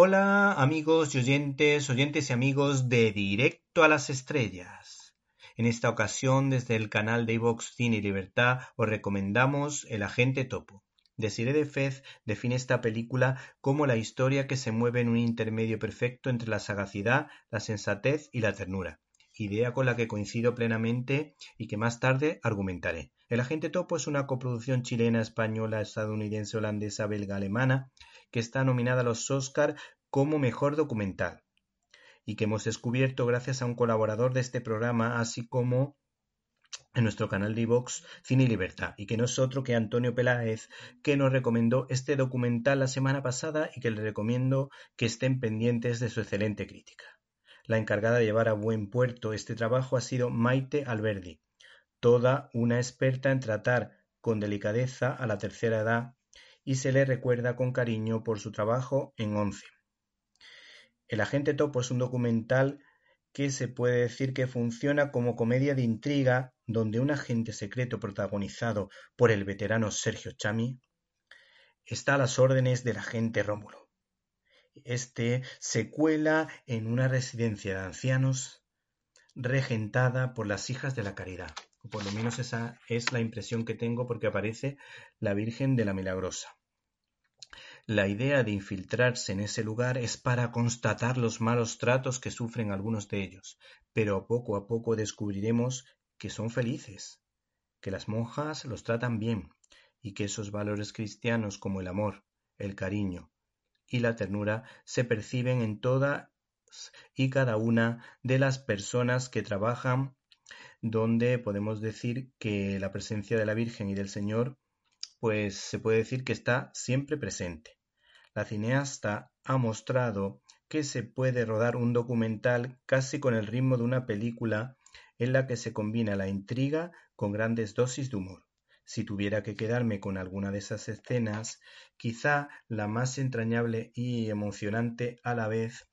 Hola amigos y oyentes, oyentes y amigos de Directo a las Estrellas. En esta ocasión, desde el canal de iVox Cine y Libertad, os recomendamos El Agente Topo. Desiree de Fez define esta película como la historia que se mueve en un intermedio perfecto entre la sagacidad, la sensatez y la ternura, idea con la que coincido plenamente y que más tarde argumentaré. El Agente Topo es una coproducción chilena, española, estadounidense, holandesa, belga, alemana, que está nominada a los Oscar como Mejor Documental y que hemos descubierto gracias a un colaborador de este programa, así como en nuestro canal de iVox Cine y Libertad, y que no es otro que Antonio Peláez, que nos recomendó este documental la semana pasada y que le recomiendo que estén pendientes de su excelente crítica. La encargada de llevar a buen puerto este trabajo ha sido Maite Alberdi, toda una experta en tratar con delicadeza a la tercera edad y se le recuerda con cariño por su trabajo en Once. El agente Topo es un documental que se puede decir que funciona como comedia de intriga donde un agente secreto protagonizado por el veterano Sergio Chami está a las órdenes del agente Rómulo. Este se cuela en una residencia de ancianos regentada por las hijas de la caridad. Por lo menos esa es la impresión que tengo porque aparece la Virgen de la Milagrosa. La idea de infiltrarse en ese lugar es para constatar los malos tratos que sufren algunos de ellos, pero poco a poco descubriremos que son felices, que las monjas los tratan bien y que esos valores cristianos como el amor, el cariño y la ternura se perciben en todas y cada una de las personas que trabajan donde podemos decir que la presencia de la Virgen y del Señor pues se puede decir que está siempre presente. La cineasta ha mostrado que se puede rodar un documental casi con el ritmo de una película en la que se combina la intriga con grandes dosis de humor. Si tuviera que quedarme con alguna de esas escenas, quizá la más entrañable y emocionante a la vez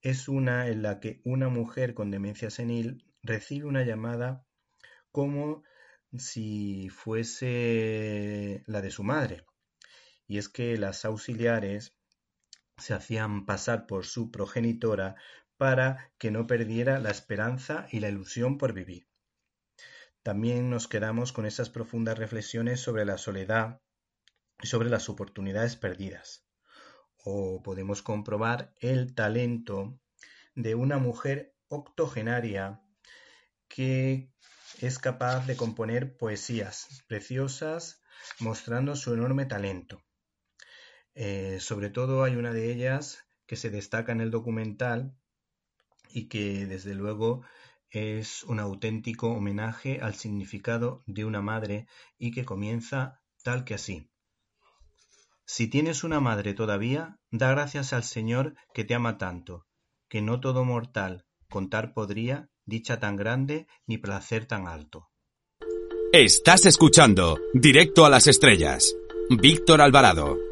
es una en la que una mujer con demencia senil recibe una llamada como si fuese la de su madre y es que las auxiliares se hacían pasar por su progenitora para que no perdiera la esperanza y la ilusión por vivir. También nos quedamos con esas profundas reflexiones sobre la soledad y sobre las oportunidades perdidas. O podemos comprobar el talento de una mujer octogenaria que es capaz de componer poesías preciosas mostrando su enorme talento. Eh, sobre todo hay una de ellas que se destaca en el documental y que desde luego es un auténtico homenaje al significado de una madre y que comienza tal que así. Si tienes una madre todavía, da gracias al Señor que te ama tanto, que no todo mortal contar podría dicha tan grande ni placer tan alto. Estás escuchando Directo a las Estrellas. Víctor Alvarado.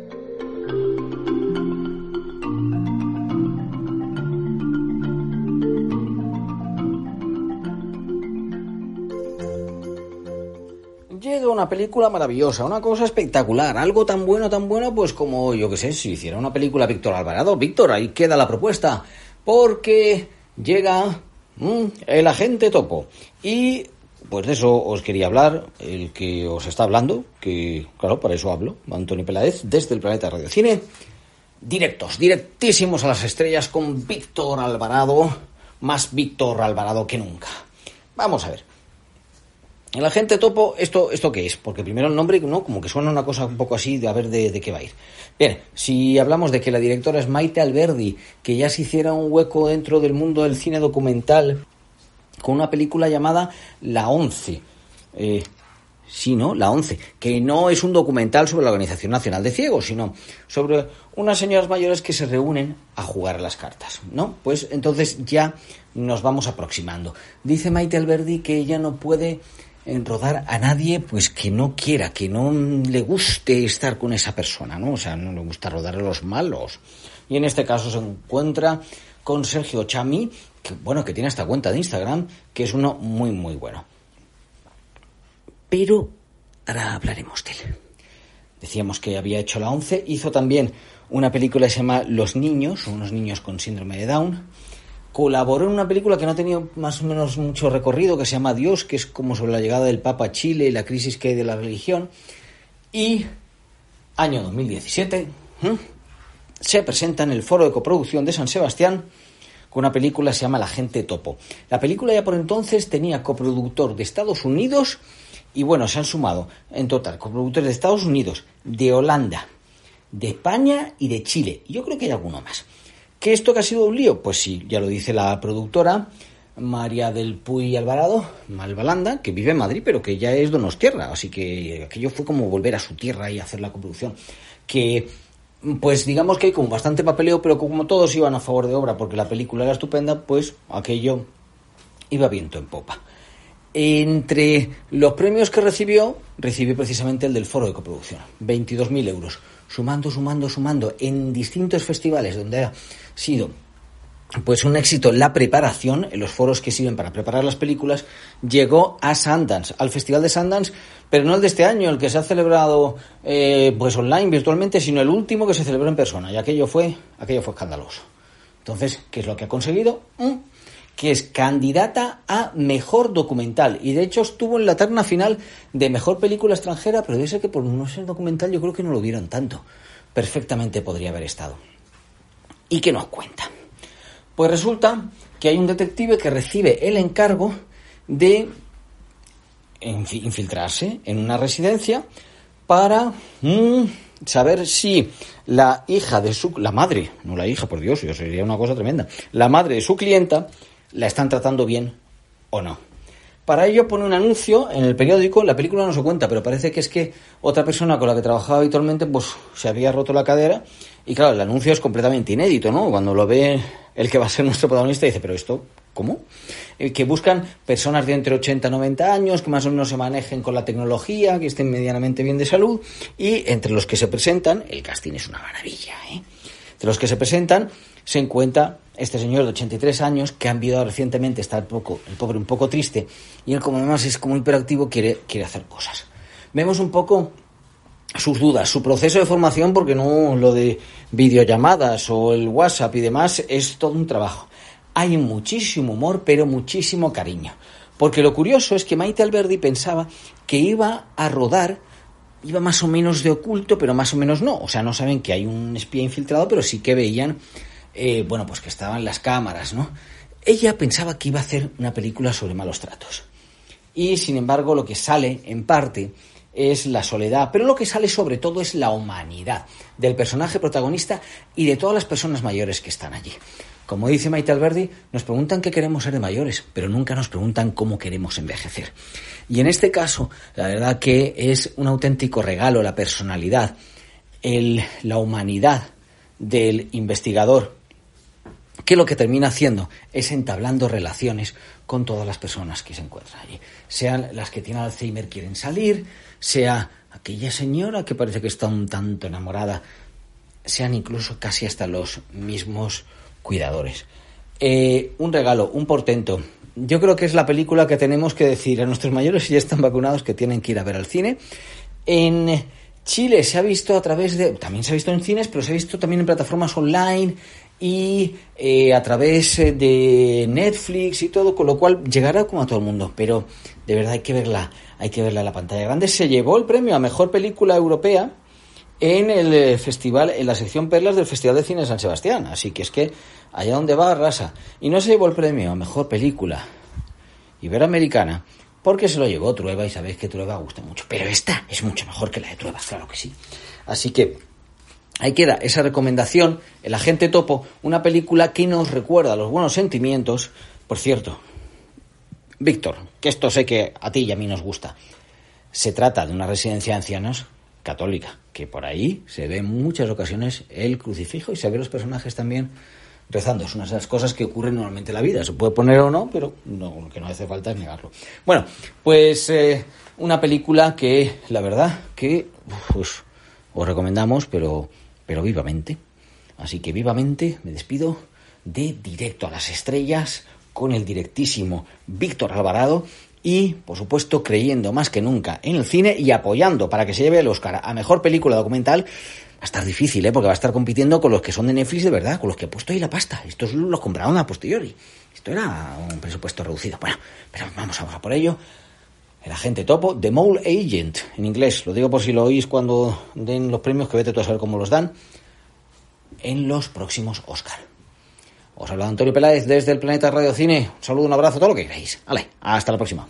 Una película maravillosa, una cosa espectacular, algo tan bueno, tan bueno, pues como, yo que sé, si hiciera una película Víctor Alvarado. Víctor, ahí queda la propuesta, porque llega mm, el agente topo. Y pues de eso os quería hablar, el que os está hablando, que claro, para eso hablo, Antonio Peláez, desde el planeta Radio Cine. Directos, directísimos a las estrellas con Víctor Alvarado, más Víctor Alvarado que nunca. Vamos a ver. El agente topo, ¿esto, ¿esto qué es? Porque primero el nombre, ¿no? Como que suena una cosa un poco así de a ver de, qué va a ir. Bien, si hablamos de que la directora es Maite Alberdi, que ya se hiciera un hueco dentro del mundo del cine documental con una película llamada La Once. Eh, Sí, ¿no? La 11, que no es un documental sobre la Organización Nacional de Ciegos, sino sobre unas señoras mayores que se reúnen a jugar las cartas, ¿no? Pues entonces ya nos vamos aproximando. Dice Maite Alberdi que ella no puede rodar a nadie pues que no quiera, que no le guste estar con esa persona, ¿no? O sea, no le gusta rodar a los malos. Y en este caso se encuentra con Sergio Chami, que bueno, que tiene esta cuenta de Instagram, que es uno muy muy bueno. Pero ahora hablaremos de él. Decíamos que había hecho la 11, hizo también una película que se llama Los niños, unos niños con síndrome de Down. Colaboró en una película que no ha tenido más o menos mucho recorrido, que se llama Dios, que es como sobre la llegada del Papa a Chile y la crisis que hay de la religión. Y año 2017 se presenta en el Foro de Coproducción de San Sebastián con una película que se llama La gente topo. La película ya por entonces tenía coproductor de Estados Unidos y bueno, se han sumado en total coproductores de Estados Unidos, de Holanda, de España y de Chile. Yo creo que hay alguno más. ¿Qué esto que ha sido un lío? Pues sí, ya lo dice la productora María del Puy Alvarado, Malvalanda, que vive en Madrid, pero que ya es Donostierra, así que aquello fue como volver a su tierra y hacer la coproducción. Que, pues digamos que hay como bastante papeleo, pero como todos iban a favor de obra porque la película era estupenda, pues aquello iba viento en popa. Entre los premios que recibió, recibió precisamente el del Foro de Coproducción, 22.000 euros, sumando, sumando, sumando, en distintos festivales donde ha sido pues un éxito la preparación, en los foros que sirven para preparar las películas, llegó a Sundance, al Festival de Sundance, pero no el de este año, el que se ha celebrado eh, pues online, virtualmente, sino el último que se celebró en persona, y aquello fue, aquello fue escandaloso. Entonces, ¿qué es lo que ha conseguido? Que es candidata a mejor documental. Y de hecho estuvo en la terna final de mejor película extranjera, pero debe ser que por no ser documental yo creo que no lo vieron tanto. Perfectamente podría haber estado. ¿Y qué nos cuenta? Pues resulta que hay un detective que recibe el encargo de infiltrarse en una residencia para mm, saber si la hija de su la madre, no la hija, por Dios, yo sería una cosa tremenda, la madre de su clienta la están tratando bien o no. Para ello pone un anuncio en el periódico, la película no se cuenta, pero parece que es que otra persona con la que trabajaba habitualmente pues se había roto la cadera y claro, el anuncio es completamente inédito, ¿no? Cuando lo ve el que va a ser nuestro protagonista dice, pero esto, ¿cómo? Eh, que buscan personas de entre 80 y 90 años, que más o menos se manejen con la tecnología, que estén medianamente bien de salud y entre los que se presentan, el casting es una maravilla, ¿eh? Entre los que se presentan se encuentra este señor de 83 años que ha enviado recientemente, está el, poco, el pobre un poco triste, y él como además es como hiperactivo quiere, quiere hacer cosas. Vemos un poco sus dudas, su proceso de formación, porque no lo de videollamadas o el WhatsApp y demás es todo un trabajo. Hay muchísimo humor, pero muchísimo cariño. Porque lo curioso es que Maite Alberdi pensaba que iba a rodar, iba más o menos de oculto, pero más o menos no. O sea, no saben que hay un espía infiltrado, pero sí que veían eh, bueno, pues que estaban las cámaras, ¿no? Ella pensaba que iba a hacer una película sobre malos tratos. Y sin embargo, lo que sale, en parte, es la soledad, pero lo que sale sobre todo es la humanidad del personaje protagonista y de todas las personas mayores que están allí. Como dice Maite Alberdi, nos preguntan qué queremos ser de mayores, pero nunca nos preguntan cómo queremos envejecer. Y en este caso, la verdad que es un auténtico regalo la personalidad, la humanidad del investigador que lo que termina haciendo es entablando relaciones con todas las personas que se encuentran allí. Sean las que tienen Alzheimer quieren salir, sea aquella señora que parece que está un tanto enamorada, sean incluso casi hasta los mismos cuidadores. Eh, un regalo, un portento. Yo creo que es la película que tenemos que decir a nuestros mayores si ya están vacunados que tienen que ir a ver al cine. En Chile se ha visto a través de, también se ha visto en cines, pero se ha visto también en plataformas online, y eh, a través eh, de Netflix y todo, con lo cual llegará como a todo el mundo, pero de verdad hay que verla, hay que verla en la pantalla grande. Se llevó el premio a mejor película europea en el eh, festival, en la sección Perlas del Festival de Cine de San Sebastián, así que es que allá donde va arrasa. Y no se llevó el premio a mejor película iberoamericana porque se lo llevó Trueba y sabéis que Trueba gusta mucho, pero esta es mucho mejor que la de Trueba, claro que sí. Así que Ahí queda esa recomendación, El agente topo, una película que nos recuerda los buenos sentimientos. Por cierto, Víctor, que esto sé que a ti y a mí nos gusta. se trata de una residencia de ancianos católica, que por ahí se ve en muchas ocasiones el crucifijo y se ve los personajes también rezando. Es una de esas cosas que ocurren normalmente en la vida. Se puede poner o no, pero no, lo que no hace falta es negarlo. Bueno, pues eh, una película que la verdad que pues, os recomendamos, pero, pero vivamente. Así que vivamente me despido de Directo a las Estrellas con el directísimo Víctor Alvarado y, por supuesto, creyendo más que nunca en el cine y apoyando para que se lleve el Oscar a Mejor Película Documental. Va a estar difícil, ¿eh? porque va a estar compitiendo con los que son de Netflix de verdad, con los que ha puesto ahí la pasta. Estos los compraron a posteriori. Esto era un presupuesto reducido. Bueno, pero vamos a por ello. El agente topo, The Mole Agent, en inglés. Lo digo por si lo oís cuando den los premios, que vete tú a saber cómo los dan. En los próximos Oscar. Os habla Antonio Peláez desde el Planeta Radio Cine. Un saludo, un abrazo, todo lo que queráis. Vale, hasta la próxima.